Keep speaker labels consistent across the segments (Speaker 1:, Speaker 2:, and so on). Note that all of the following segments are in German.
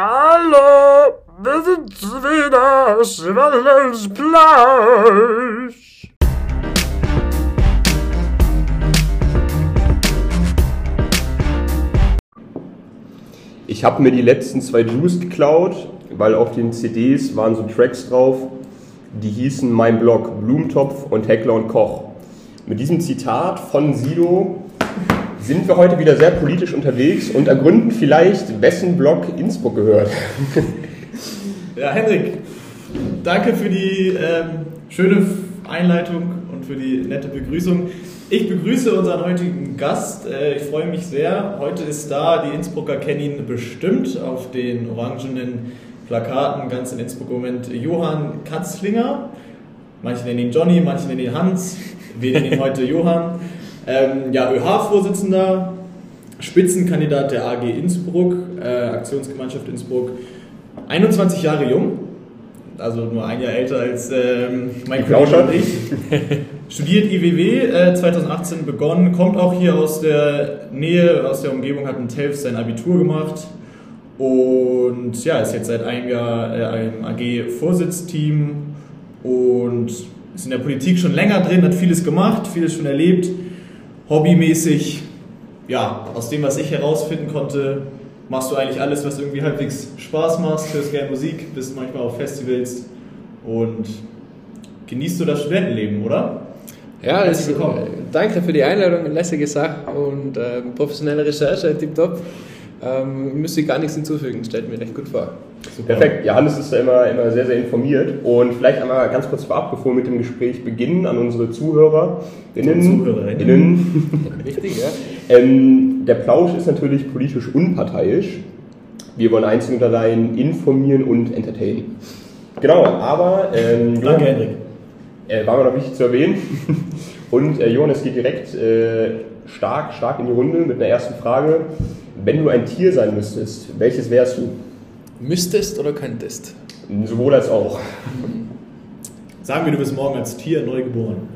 Speaker 1: Hallo, wir sind wieder Schwallens Plausch.
Speaker 2: Ich habe mir die letzten zwei Juice geklaut, weil auf den CDs waren so Tracks drauf, die hießen Mein Blog, Blumentopf und Heckler und Koch. Mit diesem Zitat von Sido sind wir heute wieder sehr politisch unterwegs und ergründen vielleicht, wessen Blog Innsbruck gehört.
Speaker 3: Ja, Henrik, danke für die ähm, schöne Einleitung und für die nette Begrüßung. Ich begrüße unseren heutigen Gast. Äh, ich freue mich sehr. Heute ist da, die Innsbrucker kennen ihn bestimmt auf den orangenen Plakaten ganz in Innsbruck im Moment Johann Katzlinger. Manche nennen ihn Johnny, manche nennen ihn Hans. Wir nennen ihn heute Johann. Ähm, ja, ÖH-Vorsitzender, Spitzenkandidat der AG Innsbruck, äh, Aktionsgemeinschaft Innsbruck. 21 Jahre jung, also nur ein Jahr älter als ähm, mein Kollege und ich. Studiert IWW, äh, 2018 begonnen, kommt auch hier aus der Nähe, aus der Umgebung, hat in Telfs sein Abitur gemacht und ja, ist jetzt seit einem Jahr äh, im AG-Vorsitzteam und ist in der Politik schon länger drin, hat vieles gemacht, vieles schon erlebt, hobbymäßig, ja, aus dem, was ich herausfinden konnte, machst du eigentlich alles, was irgendwie halbwegs Spaß macht, hörst gerne Musik, bist manchmal auf Festivals und genießt du das Studentenleben, oder?
Speaker 4: Ja,
Speaker 3: willkommen.
Speaker 4: äh, danke für die Einladung, lässige Sache und äh, professionelle Recherche, tipptopp. Ähm, müsste ich gar nichts hinzufügen, stellt mir recht gut vor.
Speaker 3: Super.
Speaker 2: Perfekt, Johannes ist da immer, immer sehr, sehr informiert. Und vielleicht einmal ganz kurz vorab, bevor wir mit dem Gespräch beginnen, an unsere Zuhörer.
Speaker 3: Zuhörerinnen.
Speaker 2: Innen.
Speaker 4: Wichtig, ja?
Speaker 2: Ähm, der Plausch ist natürlich politisch unparteiisch. Wir wollen einzig und allein informieren und entertainen. Genau, aber ähm,
Speaker 3: Danke, Henrik.
Speaker 2: äh, war mir noch wichtig zu erwähnen. Und äh, Johannes geht direkt äh, stark, stark in die Runde mit einer ersten Frage. Wenn du ein Tier sein müsstest, welches wärst du?
Speaker 4: Müsstest oder könntest?
Speaker 2: Sowohl als auch.
Speaker 3: Sagen wir, du bist morgen als Tier neu geboren.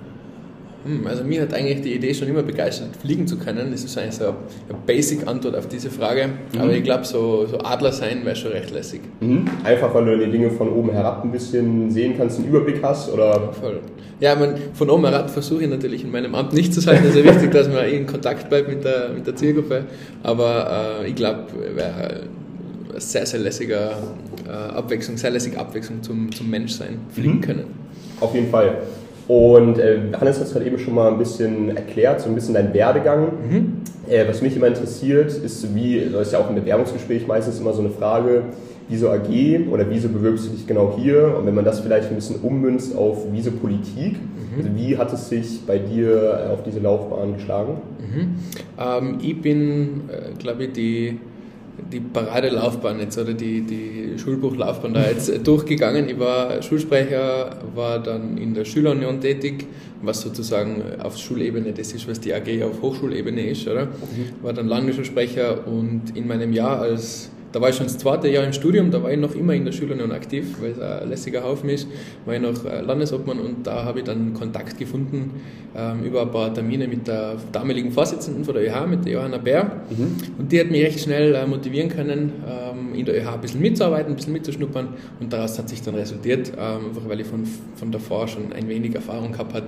Speaker 4: Hm, also mir hat eigentlich die Idee schon immer begeistert, fliegen zu können. Das ist eigentlich so eine Basic-Antwort auf diese Frage. Aber ich glaube, so, so Adler sein wäre schon recht lässig.
Speaker 2: Mhm. Einfach weil du die Dinge von oben herab ein bisschen sehen kannst, einen Überblick hast oder
Speaker 4: Voll. Ja, man, von oben herab versuche ich natürlich in meinem Amt nicht zu sein. Es ist ja wichtig, dass man in Kontakt bleibt mit der, mit der Zielgruppe. Aber äh, ich glaube, wäre sehr, sehr lässiger äh, Abwechslung, sehr lässige Abwechslung zum, zum Menschsein fliegen
Speaker 2: Mhm.
Speaker 4: können.
Speaker 2: auf jeden Fall. Und äh, Hannes hat es gerade eben schon mal ein bisschen erklärt, so ein bisschen dein Werdegang. Äh, was mich immer interessiert, ist, wie, das ist ja auch im Bewerbungsgespräch meistens immer so eine Frage, wieso AG oder wieso bewirbst du dich genau hier? Und wenn man das vielleicht ein bisschen ummünzt auf wieso Politik, also wie hat es sich bei dir äh, auf diese Laufbahn geschlagen?
Speaker 4: Ähm, ich bin, äh, glaube ich, die, die Paradelaufbahn jetzt oder die, die Schulbuchlaufbahn da jetzt äh, durchgegangen. Ich war Schulsprecher, war dann in der Schülerunion tätig, was sozusagen auf Schulebene das ist, was die AG auf Hochschulebene ist, oder? War dann Landesschulsprecher und in meinem Jahr als da war ich schon das zweite Jahr im Studium, da war ich noch immer in der Schülerunion aktiv, weil es ein lässiger Haufen ist, war ich noch äh, Landesobmann und da habe ich dann Kontakt gefunden ähm, über ein paar Termine mit der damaligen Vorsitzenden von der ÖH, mit der Johanna Bär. Und die hat mich recht schnell äh, motivieren können, ähm, in der ÖH ein bisschen mitzuarbeiten, ein bisschen mitzuschnuppern und daraus hat sich dann resultiert, ähm, einfach weil ich von, von davor schon ein wenig Erfahrung gehabt hat,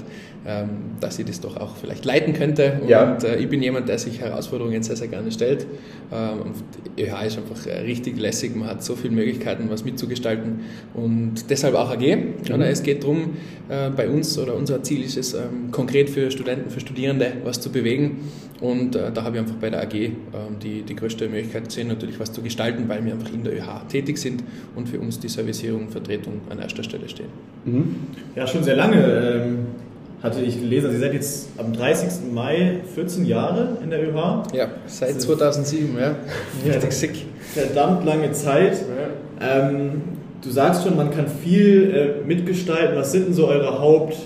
Speaker 4: ähm, dass ich das doch auch vielleicht leiten könnte. Und
Speaker 2: Ja.
Speaker 4: äh, ich bin jemand, der sich Herausforderungen sehr, sehr gerne stellt. Ähm, und die ÖH ist einfach äh, richtig lässig, man hat so viele Möglichkeiten, was mitzugestalten und deshalb auch AG. Oder? Es geht darum, äh, bei uns oder unser Ziel ist es, ähm, konkret für Studenten, für Studierende was zu bewegen. Und äh, da habe ich einfach bei der AG ähm, die, die größte Möglichkeit gesehen, natürlich was zu gestalten, weil wir einfach in der ÖH tätig sind und für uns die Servicierung und Vertretung an erster Stelle stehen.
Speaker 3: Ja, schon sehr lange ähm, hatte ich gelesen. Sie seid jetzt am 30. Mai 14 Jahre in der ÖH.
Speaker 4: Ja, seit 2007, ja. Richtig sick.
Speaker 3: Verdammt lange Zeit. Ähm, du sagst schon, man kann viel äh, mitgestalten. Was sind denn so eure Haupt,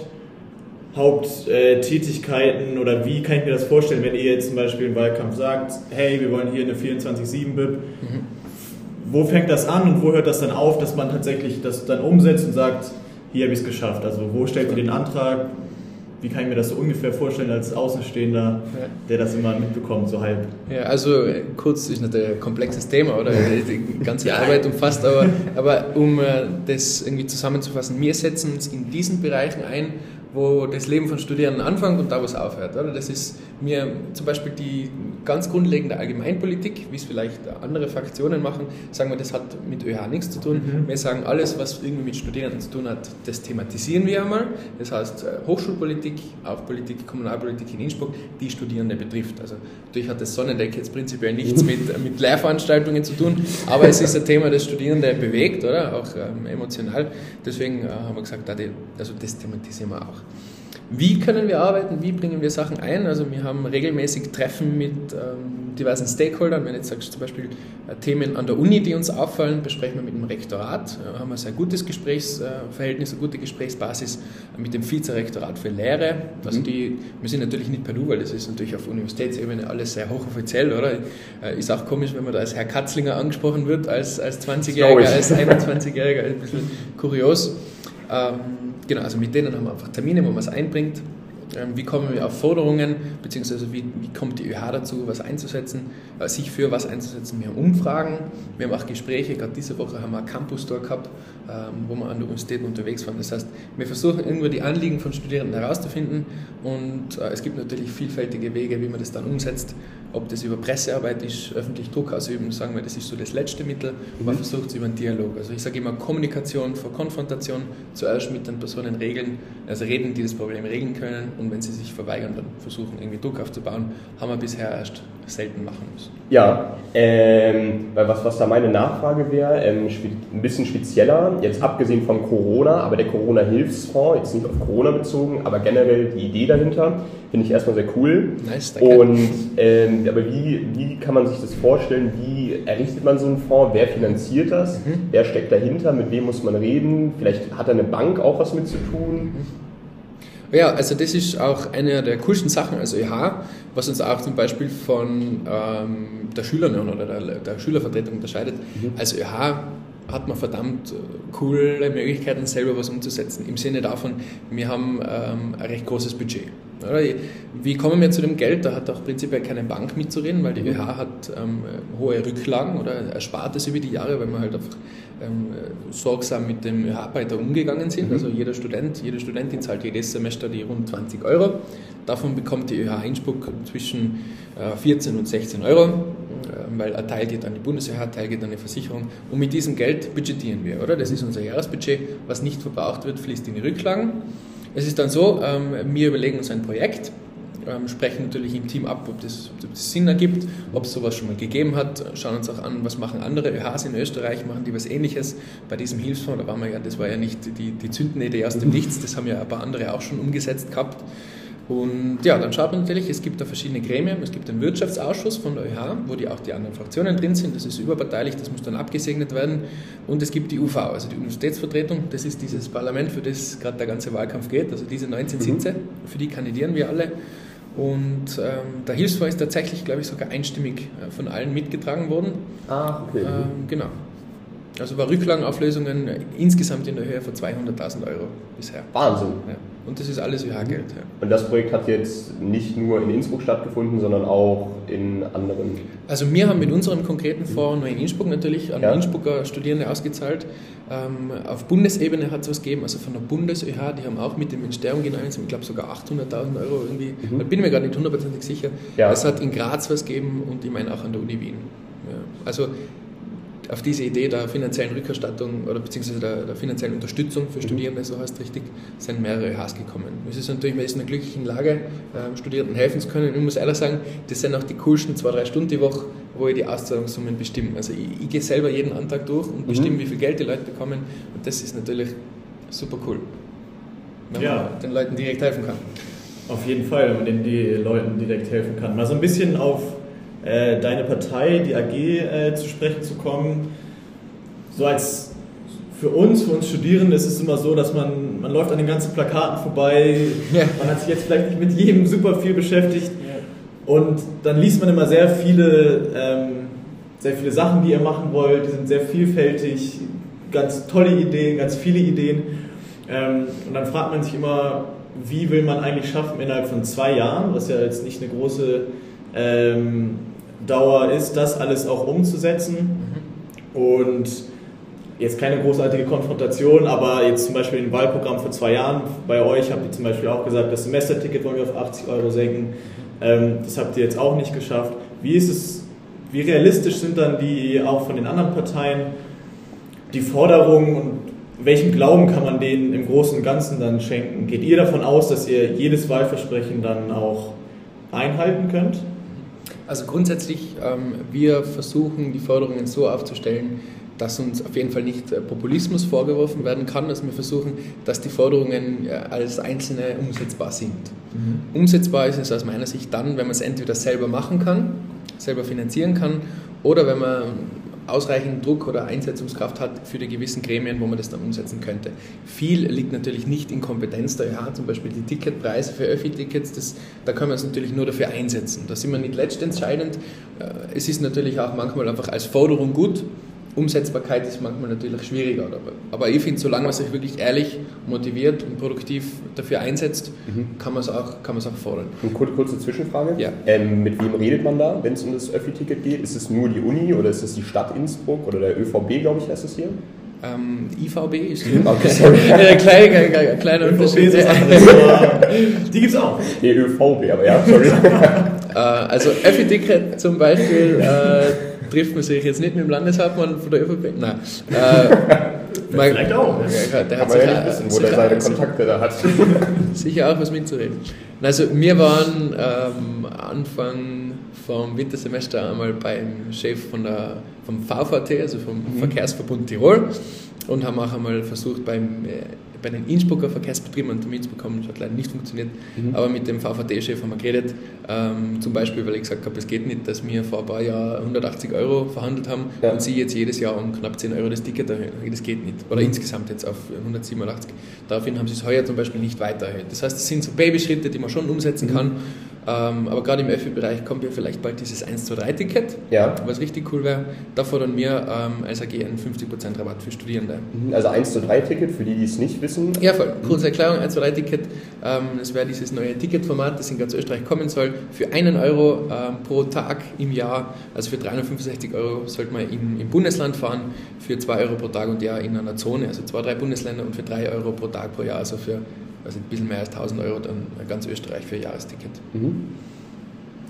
Speaker 3: Haupttätigkeiten oder wie kann ich mir das vorstellen, wenn ihr jetzt zum Beispiel im Wahlkampf sagt, hey, wir wollen hier eine 24-7-BIP. Wo fängt das an und wo hört das dann auf, dass man tatsächlich das dann umsetzt und sagt, hier habe ich es geschafft? Also wo stellt ihr den Antrag? Wie kann ich mir das so ungefähr vorstellen als Außenstehender, ja. der das immer mitbekommt, so halb?
Speaker 4: Ja, also kurz ist natürlich ein komplexes Thema, oder? Die ganze Arbeit umfasst, aber, aber um äh, das irgendwie zusammenzufassen, wir setzen uns in diesen Bereichen ein, wo das Leben von Studierenden anfängt und da, wo es aufhört. Oder? Das ist mir zum Beispiel die ganz grundlegende Allgemeinpolitik, wie es vielleicht andere Fraktionen machen, sagen wir, das hat mit ÖH nichts zu tun. Mhm. Wir sagen, alles, was irgendwie mit Studierenden zu tun hat, das thematisieren wir einmal. Das heißt, äh, Hochschulpolitik, auch Politik, Kommunalpolitik in Innsbruck, die Studierende betrifft. Also natürlich hat das Sonnendeck jetzt prinzipiell nichts mit, mit Lehrveranstaltungen zu tun, aber es ist ein Thema, das Studierende bewegt, oder? Auch ähm, emotional. Deswegen äh, haben wir gesagt, also das thematisieren wir auch. Wie können wir arbeiten? Wie bringen wir Sachen ein? Also wir haben regelmäßig Treffen mit ähm, diversen Stakeholdern. Wenn jetzt sagst zum Beispiel äh, Themen an der Uni, die uns auffallen, besprechen wir mit dem Rektorat. Äh, haben wir ein sehr gutes Gesprächsverhältnis, eine gute Gesprächsbasis mit dem Vizerektorat für Lehre. Also mhm. die, wir sind natürlich nicht per Du, weil das ist natürlich auf Universitätsebene alles sehr hochoffiziell, oder? Äh, ist auch komisch, wenn man da als Herr Katzlinger angesprochen wird, als, als 20-Jähriger, als 21-Jähriger, ein bisschen kurios. Ähm, genau, also mit denen haben wir einfach Termine, wo man es einbringt. Ähm, wie kommen wir auf Forderungen, beziehungsweise wie, wie kommt die ÖH dazu, was einzusetzen, äh, sich für was einzusetzen. Wir haben Umfragen, wir haben auch Gespräche, gerade diese Woche haben wir einen Campus-Tour gehabt, ähm, wo wir an der Universität unterwegs waren. Das heißt, wir versuchen irgendwo die Anliegen von Studierenden herauszufinden und äh, es gibt natürlich vielfältige Wege, wie man das dann umsetzt. Ob das über Pressearbeit ist, öffentlich Druck ausüben, sagen wir, das ist so das letzte Mittel. Man mhm. versucht es über einen Dialog. Also ich sage immer Kommunikation vor Konfrontation, zuerst mit den Personen regeln, also reden, die das Problem regeln können und wenn sie sich verweigern, dann versuchen irgendwie Druck aufzubauen. Haben wir bisher erst selten machen müssen.
Speaker 2: Ja, ähm, weil was, was da meine Nachfrage wäre, ähm, ein bisschen spezieller, jetzt abgesehen von Corona, aber der Corona-Hilfsfonds, jetzt nicht auf Corona bezogen, aber generell die Idee dahinter, finde ich erstmal sehr cool. Nice, danke. Und, ähm, aber wie, wie kann man sich das vorstellen, wie errichtet man so einen Fonds, wer finanziert das, mhm. wer steckt dahinter, mit wem muss man reden, vielleicht hat eine Bank auch was mit zu tun. Mhm.
Speaker 4: Ja, also das ist auch eine der coolsten Sachen als ÖH, was uns auch zum Beispiel von ähm, der Schülerunion oder der, der, Schülervertretung unterscheidet. Mhm. Als ÖH hat man verdammt coole Möglichkeiten, selber was umzusetzen. Im Sinne davon, wir haben ähm, ein recht großes Budget. Wie kommen wir zu dem Geld? Da hat auch prinzipiell keine Bank mitzureden, weil die ÖH hat ähm, hohe Rücklagen oder erspart es über die Jahre, weil wir halt einfach ähm, sorgsam mit dem ÖH-Arbeiter umgegangen sind. Mhm. Also jeder Student, jede Studentin zahlt jedes Semester die rund 20 Euro. Davon bekommt die ÖH Innsbruck zwischen äh, 14 und 16 Euro, äh, weil ein Teil geht an die Bundes-ÖH, ein Teil geht an die Versicherung. Und mit diesem Geld budgetieren wir, oder? Das ist unser Jahresbudget. Was nicht verbraucht wird, fließt in die Rücklagen. Es ist dann so, ähm, wir überlegen uns ein Projekt, ähm, sprechen natürlich im Team ab, ob das, ob das Sinn ergibt, ob es sowas schon mal gegeben hat, schauen uns auch an, was machen andere ÖHs in Österreich, machen die was ähnliches. Bei diesem Hilfsfonds, da waren wir ja, das war ja nicht die, die Zündende aus dem Nichts, das haben ja ein paar andere auch schon umgesetzt gehabt. Und ja, dann schaut man natürlich, es gibt da verschiedene Gremien. Es gibt den Wirtschaftsausschuss von der ÖH, wo die auch die anderen Fraktionen drin sind. Das ist überparteilich, das muss dann abgesegnet werden. Und es gibt die UV, also die Universitätsvertretung. Das ist dieses Parlament, für das gerade der ganze Wahlkampf geht. Also diese 19 mhm. Sitze, für die kandidieren wir alle. Und ähm, der Hilfsfonds ist tatsächlich, glaube ich, sogar einstimmig äh, von allen mitgetragen worden.
Speaker 2: Ah, okay.
Speaker 4: Ähm, genau. Also war Rücklagenauflösungen insgesamt in der Höhe von 200.000 Euro bisher.
Speaker 2: Wahnsinn.
Speaker 4: Ja. Und das ist alles ÖH-Geld. Ja.
Speaker 2: Und das Projekt hat jetzt nicht nur in Innsbruck stattgefunden, sondern auch in anderen.
Speaker 4: Also wir haben mit unserem konkreten Fonds nur in Innsbruck natürlich an ja. Innsbrucker Studierende ausgezahlt. Ähm, auf Bundesebene hat es was gegeben, also von der Bundes-ÖH, die haben auch mit dem Ministerium gemeinsam, ich glaube sogar 800.000 Euro irgendwie, mhm. da bin ich mir gerade nicht hundertprozentig sicher. Ja. Es hat in Graz was gegeben und ich meine auch an der Uni Wien. Also auf diese Idee der finanziellen Rückerstattung oder beziehungsweise der, der finanziellen Unterstützung für mhm. Studierende, so heißt es richtig, sind mehrere Hs gekommen. Es ist natürlich, man ist in einer glücklichen Lage, äh, Studierenden helfen zu können. Und ich muss ehrlich sagen, das sind auch die coolsten zwei, drei Stunden die Woche, wo ich die Auszahlungssummen bestimme. Also ich, ich gehe selber jeden Antrag durch und bestimme, mhm. wie viel Geld die Leute bekommen. Und das ist natürlich super cool, wenn ja. man den Leuten direkt helfen kann.
Speaker 3: Auf jeden Fall, wenn man den Leuten direkt helfen kann. Mal so ein bisschen auf äh, deine Partei, die AG, äh, zu sprechen zu kommen. So als für uns, für uns Studierende ist es immer so, dass man, man läuft an den ganzen Plakaten vorbei, ja. man hat sich jetzt vielleicht nicht mit jedem super viel beschäftigt ja. und dann liest man immer sehr viele, ähm, sehr viele Sachen, die ihr machen wollt, die sind sehr vielfältig, ganz tolle Ideen, ganz viele Ideen ähm, und dann fragt man sich immer, wie will man eigentlich schaffen, innerhalb von zwei Jahren, was ja jetzt nicht eine große ähm, Dauer ist, das alles auch umzusetzen. Und jetzt keine großartige Konfrontation, aber jetzt zum Beispiel im Wahlprogramm vor zwei Jahren bei euch habt ihr zum Beispiel auch gesagt, das Semesterticket wollen wir auf 80 Euro senken. Ähm, das habt ihr jetzt auch nicht geschafft. Wie ist es, wie realistisch sind dann die auch von den anderen Parteien die Forderungen und welchen Glauben kann man denen im Großen und Ganzen dann schenken? Geht ihr davon aus, dass ihr jedes Wahlversprechen dann auch einhalten könnt?
Speaker 4: Also grundsätzlich, ähm, wir versuchen die Forderungen so aufzustellen, dass uns auf jeden Fall nicht äh, Populismus vorgeworfen werden kann. Also wir versuchen, dass die Forderungen äh, als einzelne umsetzbar sind. Mhm. Umsetzbar ist es aus meiner Sicht dann, wenn man es entweder selber machen kann, selber finanzieren kann, oder wenn man ausreichend Druck oder Einsetzungskraft hat für die gewissen Gremien, wo man das dann umsetzen könnte. Viel liegt natürlich nicht in Kompetenz der EH, zum Beispiel die Ticketpreise für Öffi-Tickets, da können wir es natürlich nur dafür einsetzen. Da sind wir nicht letztentscheidend. Äh, es ist natürlich auch manchmal einfach als Forderung gut, Umsetzbarkeit ist manchmal natürlich schwieriger. Aber ich finde, solange man sich wirklich ehrlich, motiviert und produktiv dafür einsetzt, mhm. kann man es auch, auch fordern.
Speaker 2: Eine kurze, kurze Zwischenfrage.
Speaker 4: Ja.
Speaker 2: Ähm, mit wem redet man da, wenn es um das Öffi-Ticket geht? Ist es nur die Uni oder ist es die Stadt Innsbruck oder der ÖVB, glaube ich, heißt es hier?
Speaker 4: Ähm, IVB ist okay, sorry. ja, kleiner, kleiner Unterschied.
Speaker 3: die gibt es auch.
Speaker 2: Die ÖVB, aber ja, sorry.
Speaker 4: Äh, also Öffi-Ticket zum Beispiel äh, trifft man sich jetzt nicht mit dem Landeshauptmann von der ÖVP? Nein.
Speaker 3: Äh, Vielleicht auch.
Speaker 2: Ja, der hat man nicht wissen, wo der seine Kontakte da hat.
Speaker 4: sicher auch was mitzureden. Also wir waren ähm, Anfang vom Wintersemester einmal beim Chef von der, vom VVT, also vom mhm. Verkehrsverbund Tirol und haben auch einmal versucht beim äh, bei den Innsbrucker Verkehrsbetrieben und dem Innsbruck haben hat leider nicht funktioniert, mhm. aber mit dem VVD-Chef haben wir geredet, ähm, zum Beispiel, weil ich gesagt habe, es geht nicht, dass wir vor ein paar Jahren 180 Euro verhandelt haben ja. und sie jetzt jedes Jahr um knapp 10 Euro das Ticket erhöhen. Das geht nicht. Oder mhm. insgesamt jetzt auf 187. Daraufhin haben sie es heuer zum Beispiel nicht weiter erhöht. Das heißt, es sind so Babyschritte, die man schon umsetzen mhm. kann, aber gerade im Öffi-Bereich kommt ja vielleicht bald dieses 1-2-3-Ticket,
Speaker 2: ja.
Speaker 4: was richtig cool wäre. Da fordern wir ähm, als AG einen 50% Rabatt für Studierende.
Speaker 2: Mhm. Also 1-2-3-Ticket, für die, die es nicht wissen.
Speaker 4: Ja, voll. Kurze Erklärung, 1-2-3-Ticket. Ähm, das wäre dieses neue Ticketformat, das in ganz Österreich kommen soll. Für einen Euro ähm, pro Tag im Jahr, also für 365 Euro, sollte man in, im Bundesland fahren, für 2 Euro pro Tag und Jahr in einer Zone, also zwei, drei Bundesländer und für 3 Euro pro Tag pro Jahr, also für also ein bisschen mehr als 1000 Euro dann ganz Österreich für ein Jahresticket. Mhm.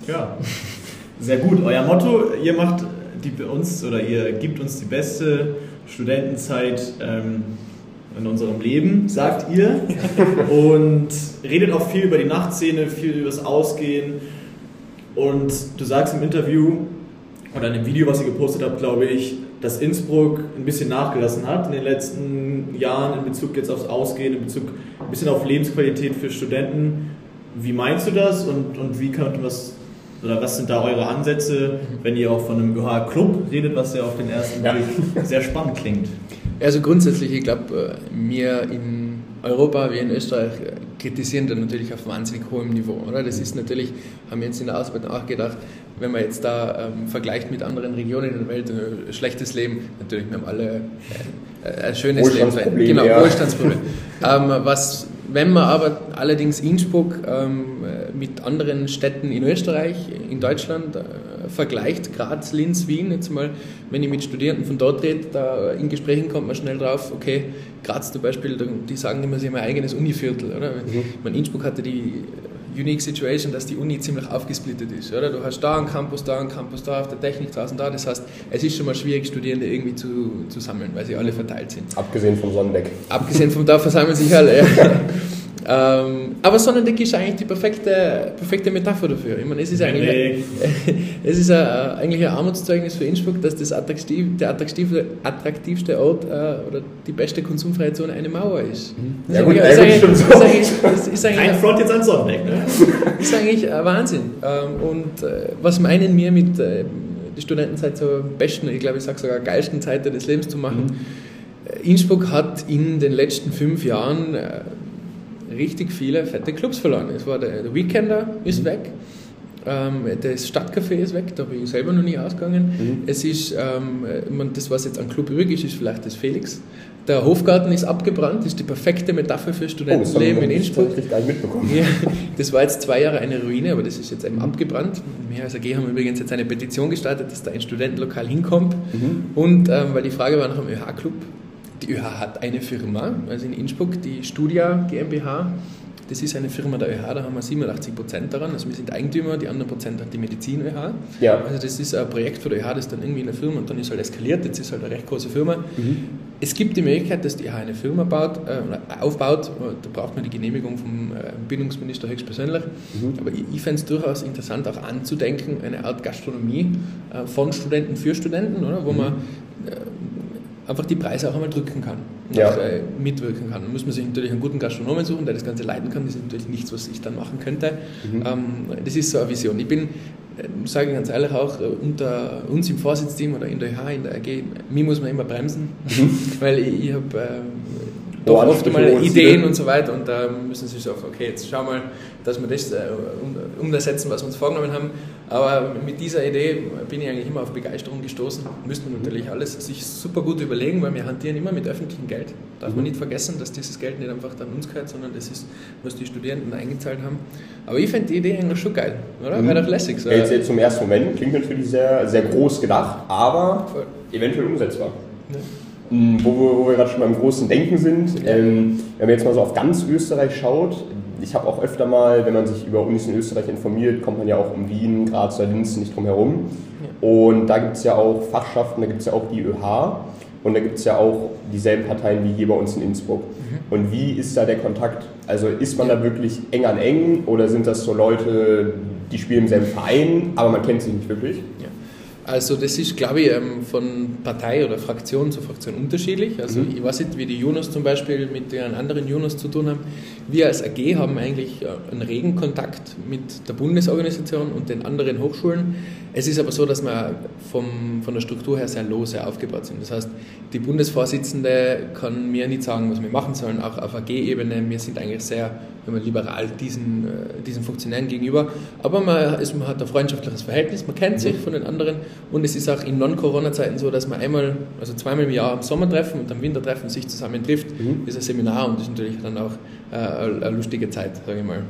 Speaker 3: Ja, sehr gut. Euer Motto, ihr macht die bei uns oder ihr gibt uns die beste Studentenzeit ähm, in unserem Leben, sagt ihr. Und redet auch viel über die Nachtszene, viel über das Ausgehen. Und du sagst im Interview oder in dem Video, was ihr gepostet habt, glaube ich, dass Innsbruck ein bisschen nachgelassen hat in den letzten Jahren in Bezug jetzt aufs Ausgehen, in Bezug ein bisschen auf Lebensqualität für Studenten. Wie meinst du das und, und wie könnte was oder was sind da eure Ansätze, wenn ihr auch von einem GH-Club redet, was ja auf den ersten Blick ja. sehr spannend klingt?
Speaker 4: Also grundsätzlich, ich glaube, wir in Europa wie in Österreich kritisieren da natürlich auf wahnsinnig hohem Niveau. Oder? Das ist natürlich, haben wir jetzt in der Ausbildung auch gedacht, wenn man jetzt da ähm, vergleicht mit anderen Regionen in der Welt, ein schlechtes Leben, natürlich, wir haben alle äh, ein schönes Leben.
Speaker 2: Genau,
Speaker 4: ja. Wohlstandsproblem. ähm, was, wenn man aber allerdings Innsbruck ähm, mit anderen Städten in Österreich, in Deutschland äh, vergleicht, Graz, Linz, Wien, jetzt mal, wenn ich mit Studierenden von dort rede, da in Gesprächen kommt man schnell drauf, okay, Graz zum Beispiel, die sagen immer, sie haben ein eigenes Univiertel. Oder? Mhm. Meine, Innsbruck hatte die unique Situation, dass die Uni ziemlich aufgesplittet ist. Oder? Du hast da einen Campus, da einen Campus, da auf der Technik draußen, da. Das heißt, es ist schon mal schwierig, Studierende irgendwie zu, zu sammeln, weil sie alle verteilt sind.
Speaker 2: Abgesehen vom Sonnendeck.
Speaker 4: Abgesehen vom, da versammeln sich alle, ja. Ähm, aber Sonnendeck ist eigentlich die perfekte, perfekte Metapher dafür. Ich meine, es ist eigentlich, es ist ein, eigentlich ein Armutszeugnis für Innsbruck, dass das attraktiv, der attraktivste, attraktivste Ort äh, oder die beste konsumfreie Zone eine Mauer ist.
Speaker 2: Mhm. Ja, gut, ist, eigentlich,
Speaker 3: ist eigentlich, ist, ist eigentlich, Kein Front jetzt an Sonnendeck, ne?
Speaker 4: ist eigentlich ein Wahnsinn. Ähm, und äh, was meinen wir mit äh, die Studentenzeit zur besten, ich glaube, ich sage sogar geilsten Zeit des Lebens zu machen? Mhm. Innsbruck hat in den letzten fünf Jahren äh, richtig viele fette Clubs verloren. Es war der, der Weekender ist weg. Ähm, das Stadtcafé ist weg, da bin ich selber noch nie ausgegangen. Es ist, ähm, man, das, was jetzt an Club übrig ist, ist vielleicht das Felix. Der Hofgarten ist abgebrannt, das ist die perfekte Metapher für
Speaker 2: Oh, das
Speaker 4: Studentenleben in Innsbruck.
Speaker 2: ich gar nicht mitbekommen.
Speaker 4: Ja, das war jetzt zwei Jahre eine Ruine, aber das ist jetzt eben abgebrannt. Wir als AG haben übrigens jetzt eine Petition gestartet, dass da ein Studentenlokal hinkommt. Und ähm, weil die Frage war nach dem ÖH-Club. Die ÖH hat eine Firma, also in Innsbruck, die Studia GmbH. Das ist eine Firma der ÖH, da haben wir 87 Prozent daran. Also wir sind Eigentümer, die anderen Prozent hat die Medizin ÖH.
Speaker 2: Ja.
Speaker 4: Also das ist ein Projekt für die ÖH, das ist dann irgendwie in der Firma und dann ist halt eskaliert. Jetzt ist halt eine recht große Firma. Es gibt die Möglichkeit, dass die ÖH eine Firma baut, äh, aufbaut. Da braucht man die Genehmigung vom äh, Bildungsminister höchstpersönlich. Aber ich, ich fände es durchaus interessant, auch anzudenken, eine Art Gastronomie äh, von Studenten für Studenten, oder? wo man äh, einfach die Preise auch einmal drücken kann und
Speaker 2: Ja.
Speaker 4: äh, mitwirken kann. Da muss man sich natürlich einen guten Gastronomen suchen, der das Ganze leiten kann. Das ist natürlich nichts, was ich dann machen könnte.
Speaker 2: Mhm.
Speaker 4: Ähm, das ist so eine Vision. Ich bin, äh, sage ich ganz ehrlich auch, äh, unter uns im Vorsitzteam oder in der ÖH, in der AG, mir muss man immer bremsen, weil ich, ich habe äh, doch oft mal Ideen
Speaker 2: Ziele.
Speaker 4: und so weiter und da müssen sie sagen, okay, jetzt schau mal, dass wir das äh, um- umsetzen, was wir uns vorgenommen haben. Aber mit dieser Idee bin ich eigentlich immer auf Begeisterung gestoßen. Müsste man natürlich alles sich super gut überlegen, weil wir hantieren immer mit öffentlichem Geld. Darf man nicht vergessen, dass dieses Geld nicht einfach dann uns gehört, sondern das ist, was die Studierenden eingezahlt haben. Aber ich fände die Idee eigentlich schon geil, oder? Wäre doch lässig. So.
Speaker 2: Jetzt, jetzt zum ersten Moment klingt natürlich sehr, sehr groß gedacht, aber
Speaker 4: Voll.
Speaker 2: eventuell umsetzbar.
Speaker 4: Ja.
Speaker 2: Mm, Wo, wir- wo wir gerade schon beim großen Denken sind, ähm, wenn man jetzt mal so auf ganz Österreich schaut, ich habe auch öfter mal, wenn man sich über Unis in Österreich informiert, kommt man ja auch um Wien, Graz oder Linz nicht drum herum. Und da gibt es ja auch Fachschaften, da gibt es ja auch die ÖH und da gibt es ja auch dieselben Parteien wie hier bei uns in Innsbruck. Und wie ist da der Kontakt? Also ist man da wirklich eng an eng oder sind das so Leute, die spielen im selben Verein, aber man kennt sie nicht wirklich?
Speaker 4: Also das ist, glaube ich, ähm, von Partei oder Fraktion zu Fraktion unterschiedlich. Also ich weiß nicht, wie die Junos zum Beispiel mit den anderen Junos zu tun haben. Wir als AG haben eigentlich äh, einen regen Kontakt mit der Bundesorganisation und den anderen Hochschulen. Es ist aber so, dass wir vom, von der Struktur her sehr lose aufgebaut sind. Das heißt, die Bundesvorsitzende kann mir nicht sagen, was wir machen sollen, auch auf AG-Ebene. Wir sind eigentlich sehr wenn man liberal diesen, äh, diesen Funktionären gegenüber. Aber man, ist, man hat ein freundschaftliches Verhältnis, man kennt sich von den anderen und es ist auch in Non-Corona-Zeiten so, dass man einmal, also zweimal im Jahr am Sommertreffen und am Wintertreffen sich zusammen trifft. Das ist ein Seminar und das ist natürlich dann auch äh, eine lustige Zeit, sage ich mal,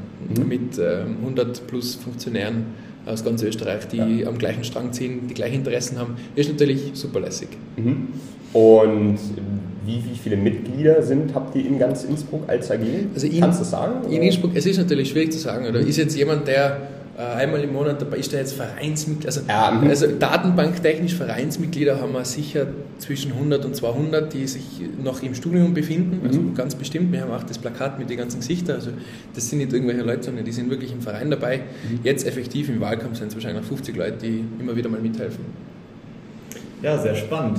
Speaker 4: mit ähm, 100 plus Funktionären aus ganz Österreich, die am gleichen Strang ziehen, die gleichen Interessen haben. Ist natürlich super lässig.
Speaker 2: Mhm. Und wie, wie viele Mitglieder sind, habt ihr in ganz Innsbruck als AG?
Speaker 4: Also in-
Speaker 2: Kannst du das sagen?
Speaker 4: In Innsbruck, es ist natürlich schwierig zu sagen, oder ist jetzt jemand, der äh, einmal im Monat dabei ist, der jetzt Vereinsmitglied, also,
Speaker 2: Ja,
Speaker 4: also datenbanktechnisch Vereinsmitglieder haben wir sicher zwischen 100 und 200, die sich noch im Studium befinden, also
Speaker 2: Mhm.
Speaker 4: ganz bestimmt. Wir haben auch das Plakat mit den ganzen Gesichtern, also das sind nicht irgendwelche Leute, sondern die sind wirklich im Verein dabei.
Speaker 2: Mhm.
Speaker 4: Jetzt effektiv im Wahlkampf sind es wahrscheinlich noch 50 Leute, die immer wieder mal mithelfen.
Speaker 3: Ja, sehr spannend.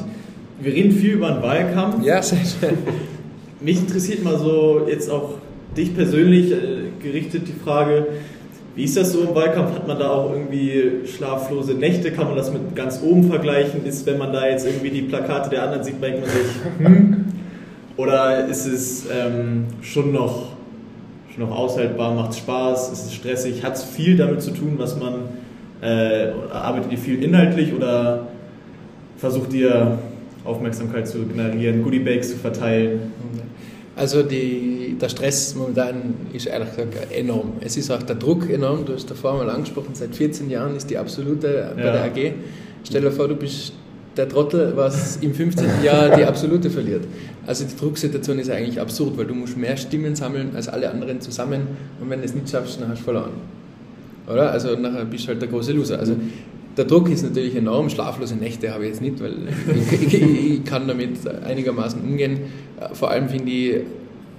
Speaker 3: Wir reden viel über den Wahlkampf.
Speaker 4: Ja, sehr schön.
Speaker 3: Mich interessiert mal so jetzt auch dich persönlich äh, gerichtet die Frage, wie ist das so im Wahlkampf? Hat man da auch irgendwie schlaflose Nächte? Kann man das mit ganz oben vergleichen? Ist, wenn man da jetzt irgendwie die Plakate der anderen sieht, denkt man sich, hm? Oder ist es ähm, schon noch schon noch aushaltbar, macht Spaß, ist es stressig, hat es viel damit zu tun, was man, äh, arbeitet ihr viel inhaltlich oder versucht ihr Aufmerksamkeit zu generieren, Goodiebags zu verteilen?
Speaker 4: Also die, der Stress momentan ist ehrlich gesagt enorm. Es ist auch der Druck enorm. Du hast davor mal angesprochen, seit 14 Jahren ist die absolute bei
Speaker 3: Ja.
Speaker 4: der AG. Stell dir vor, du bist der Trottel, was im 15. Jahr die absolute verliert. Also die Drucksituation ist eigentlich absurd, weil du musst mehr Stimmen sammeln als alle anderen zusammen und wenn du es nicht schaffst, dann hast du verloren. Oder? Also nachher bist du halt der große Loser. Also der Druck ist natürlich enorm. Schlaflose Nächte habe ich jetzt nicht, weil ich, ich, ich kann damit einigermaßen umgehen. Vor allem finde ich,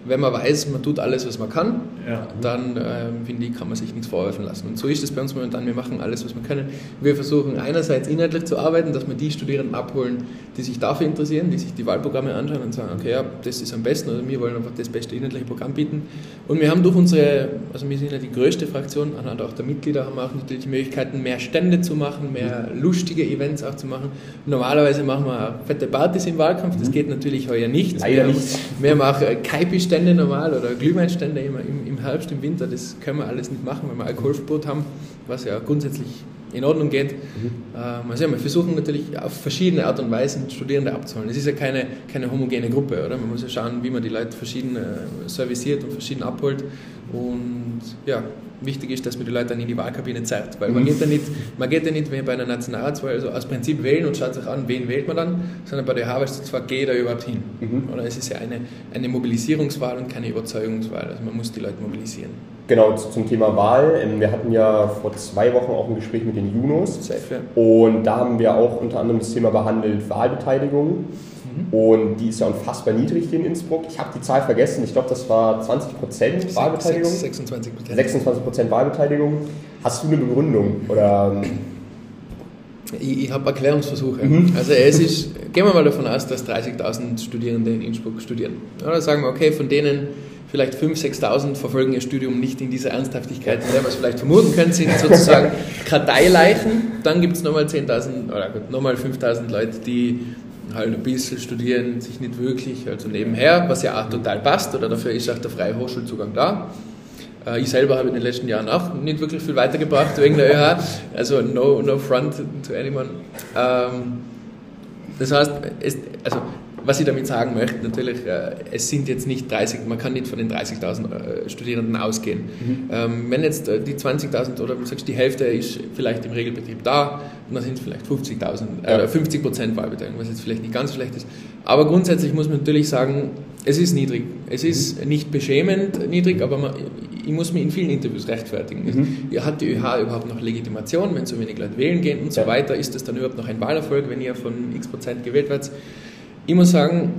Speaker 4: wenn man weiß, man tut alles, was man kann,
Speaker 3: Ja.
Speaker 4: dann ähm, finde ich, kann man sich nichts vorwerfen lassen. Und so ist es bei uns momentan. Wir machen alles, was wir können. Wir versuchen einerseits inhaltlich zu arbeiten, dass wir die Studierenden abholen, die sich dafür interessieren, die sich die Wahlprogramme anschauen und sagen, okay, ja, das ist am besten oder wir wollen einfach das beste inhaltliche Programm bieten. Und wir haben durch unsere, also wir sind ja die größte Fraktion, anhand auch der Mitglieder haben wir auch natürlich die Möglichkeiten, mehr Stände zu machen, mehr lustige Events auch zu machen. Normalerweise machen wir fette Partys im Wahlkampf, das geht natürlich heuer nicht.
Speaker 2: Leider
Speaker 4: wir
Speaker 2: nicht.
Speaker 4: wir auch äh, Kaipisch Bierstände normal oder Glühweinstände immer im, im Herbst, im Winter, das können wir alles nicht machen, weil wir Alkoholverbot haben, was ja grundsätzlich in Ordnung geht. Mhm. Ähm, also ja, wir versuchen natürlich auf verschiedene Art und Weisen Studierende abzuholen. Es ist ja keine, keine homogene Gruppe, oder? Man muss ja schauen, wie man die Leute verschieden äh, serviciert und verschieden abholt. Und ja, wichtig ist, dass man die Leute dann in die Wahlkabine zeigt. Weil man, mhm. geht ja nicht, man geht ja nicht wie bei einer Nationalratswahl also aus Prinzip wählen und schaut sich an, wen wählt man dann, sondern bei der Wahl ist es zwar, geht er überhaupt hin. Mhm. Oder es ist ja eine, eine Mobilisierungswahl und keine Überzeugungswahl. Also man muss die Leute mobilisieren.
Speaker 2: Genau, zum Thema Wahl. Ähm, wir hatten ja vor zwei Wochen auch ein Gespräch mit den Junos. Safe, ja. Und da haben wir auch unter anderem das Thema behandelt, Wahlbeteiligung. Mhm. Und die ist ja unfassbar niedrig hier in Innsbruck. Ich habe die Zahl vergessen. Ich glaube, das war 20 Prozent Wahlbeteiligung.
Speaker 4: 26 Prozent.
Speaker 2: 26 Prozent Wahlbeteiligung. Hast du eine Begründung? Oder ähm,
Speaker 4: ich, ich habe Erklärungsversuche. Mhm. Also es ist, gehen wir mal davon aus, dass 30.000 Studierende in Innsbruck studieren. Oder sagen wir, okay, von denen vielleicht 5.000, 6.000 verfolgen ihr Studium nicht in dieser Ernsthaftigkeit, in der man es vielleicht vermuten könnte, sind sozusagen Karteileichen. Dann gibt es nochmal 10.000 oder nochmal 5.000 Leute, die halt ein bisschen studieren, sich nicht wirklich, also nebenher, was ja auch total passt, oder dafür ist auch der freie Hochschulzugang da. Äh, ich selber habe in den letzten Jahren auch nicht wirklich viel weitergebracht wegen der ÖH, also no, no front to anyone. Ähm, das heißt, es, also was ich damit sagen möchte, natürlich, äh, es sind jetzt nicht 30, man kann nicht von den 30.000 äh, Studierenden ausgehen. Mhm. Ähm, wenn jetzt äh, die 20.000 oder sagst, die Hälfte ist vielleicht im Regelbetrieb da, dann sind es vielleicht 50.000, äh, 50 Prozent Wahlbeteiligung, was jetzt vielleicht nicht ganz schlecht ist. Aber grundsätzlich muss man natürlich sagen, es ist niedrig. Es ist mhm. nicht beschämend niedrig, aber man, ich muss mich in vielen Interviews rechtfertigen. Mhm. Hat die ÖH überhaupt noch Legitimation, wenn so wenig Leute wählen gehen und so weiter? Ist das dann überhaupt noch ein Wahlerfolg, wenn ihr von x Prozent gewählt werdet? Ich muss sagen,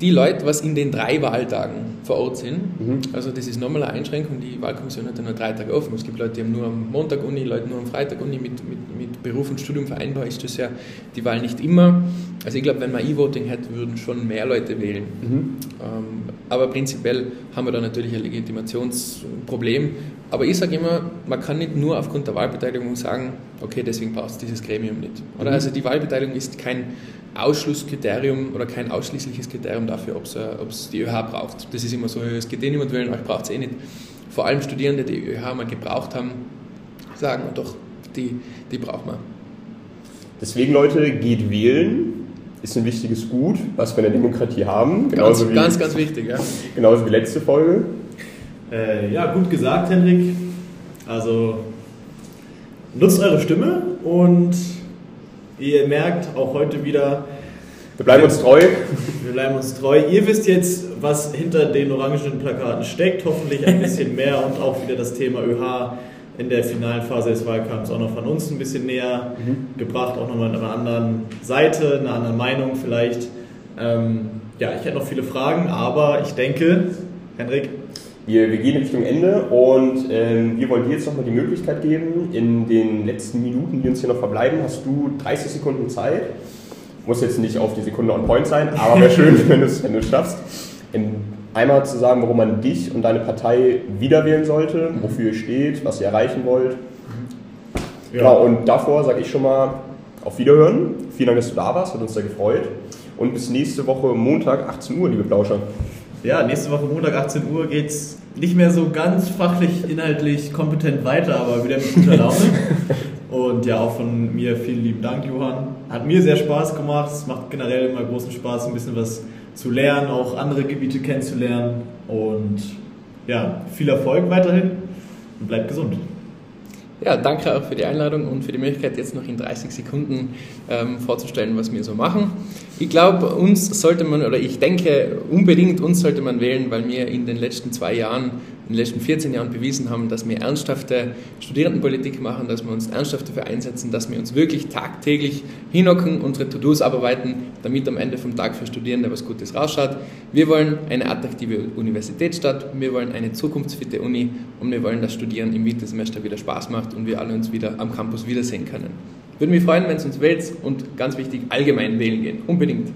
Speaker 4: die Leute, was in den drei Wahltagen vor Ort sind, mhm. also das ist nochmal eine Einschränkung, die Wahlkommission hat ja nur drei Tage offen. Es gibt Leute, die haben nur am Montag Uni, Leute nur am Freitag Uni, mit, mit, mit Beruf und Studium vereinbar ist das ja die Wahl nicht immer. Also ich glaube, wenn man E-Voting hätte, würden schon mehr Leute wählen. Mhm. Ähm, aber prinzipiell haben wir da natürlich ein Legitimationsproblem. Aber ich sage immer, man kann nicht nur aufgrund der Wahlbeteiligung sagen, okay, deswegen passt es dieses Gremium nicht. Oder? Mhm. Also die Wahlbeteiligung ist kein Ausschlusskriterium oder kein ausschließliches Kriterium dafür, ob es die ÖH braucht. Das ist immer so, es geht eh niemand wählen, euch braucht es eh nicht. Vor allem Studierende, die die ÖH mal gebraucht haben, sagen doch, die, die braucht man.
Speaker 2: Deswegen, Leute, geht wählen. Ist ein wichtiges Gut, was wir in der Demokratie haben.
Speaker 4: Genauso ganz, wie, ganz, ganz wichtig, ja.
Speaker 2: Genauso wie letzte Folge.
Speaker 3: Äh, ja, gut gesagt, Henrik. Also nutzt eure Stimme und Ihr merkt auch heute wieder.
Speaker 2: Wir bleiben uns treu.
Speaker 3: Wir bleiben uns treu. Ihr wisst jetzt, was hinter den orangenen Plakaten steckt. Hoffentlich ein bisschen mehr und auch wieder das Thema ÖH in der finalen Phase des Wahlkampfs auch noch von uns ein bisschen näher mhm. gebracht. Auch nochmal einer anderen Seite, einer anderen Meinung vielleicht. Ähm, ja, ich hätte noch viele Fragen, aber ich denke, Henrik,
Speaker 2: wir, wir gehen Richtung Ende und ähm, wir wollen dir jetzt nochmal die Möglichkeit geben, in den letzten Minuten, die uns hier noch verbleiben, hast du 30 Sekunden Zeit. Muss jetzt nicht auf die Sekunde on point sein, aber wäre schön, wenn du es wenn schaffst. In, einmal zu sagen, warum man dich und deine Partei wiederwählen sollte, wofür ihr steht, was ihr erreichen wollt. Ja. Genau, und davor sage ich schon mal auf Wiederhören. Vielen Dank, dass du da warst, hat uns sehr gefreut. Und bis nächste Woche Montag, 18 Uhr, liebe Plauscher.
Speaker 3: Ja, nächste Woche Montag 18 Uhr geht es nicht mehr so ganz fachlich, inhaltlich kompetent weiter, aber wieder mit guter Laune. Und ja, auch von mir vielen lieben Dank, Johann. Hat mir sehr Spaß gemacht. Es macht generell immer großen Spaß, ein bisschen was zu lernen, auch andere Gebiete kennenzulernen. Und ja, viel Erfolg weiterhin und bleibt gesund.
Speaker 4: Ja, danke auch für die Einladung und für die Möglichkeit, jetzt noch in 30 Sekunden ähm, vorzustellen, was wir so machen. Ich glaube, uns sollte man, oder ich denke, unbedingt uns sollte man wählen, weil wir in den letzten zwei Jahren in den letzten 14 Jahren bewiesen haben, dass wir ernsthafte Studierendenpolitik machen, dass wir uns ernsthaft dafür einsetzen, dass wir uns wirklich tagtäglich hinhocken, unsere To-Dos abarbeiten, damit am Ende vom Tag für Studierende was Gutes rausschaut. Wir wollen eine attraktive Universitätsstadt, wir wollen eine zukunftsfitte Uni und wir wollen, dass Studieren im Wintersemester wieder Spaß macht und wir alle uns wieder am Campus wiedersehen können. Würde mich freuen, wenn es uns wählt und ganz wichtig, allgemein wählen gehen. Unbedingt.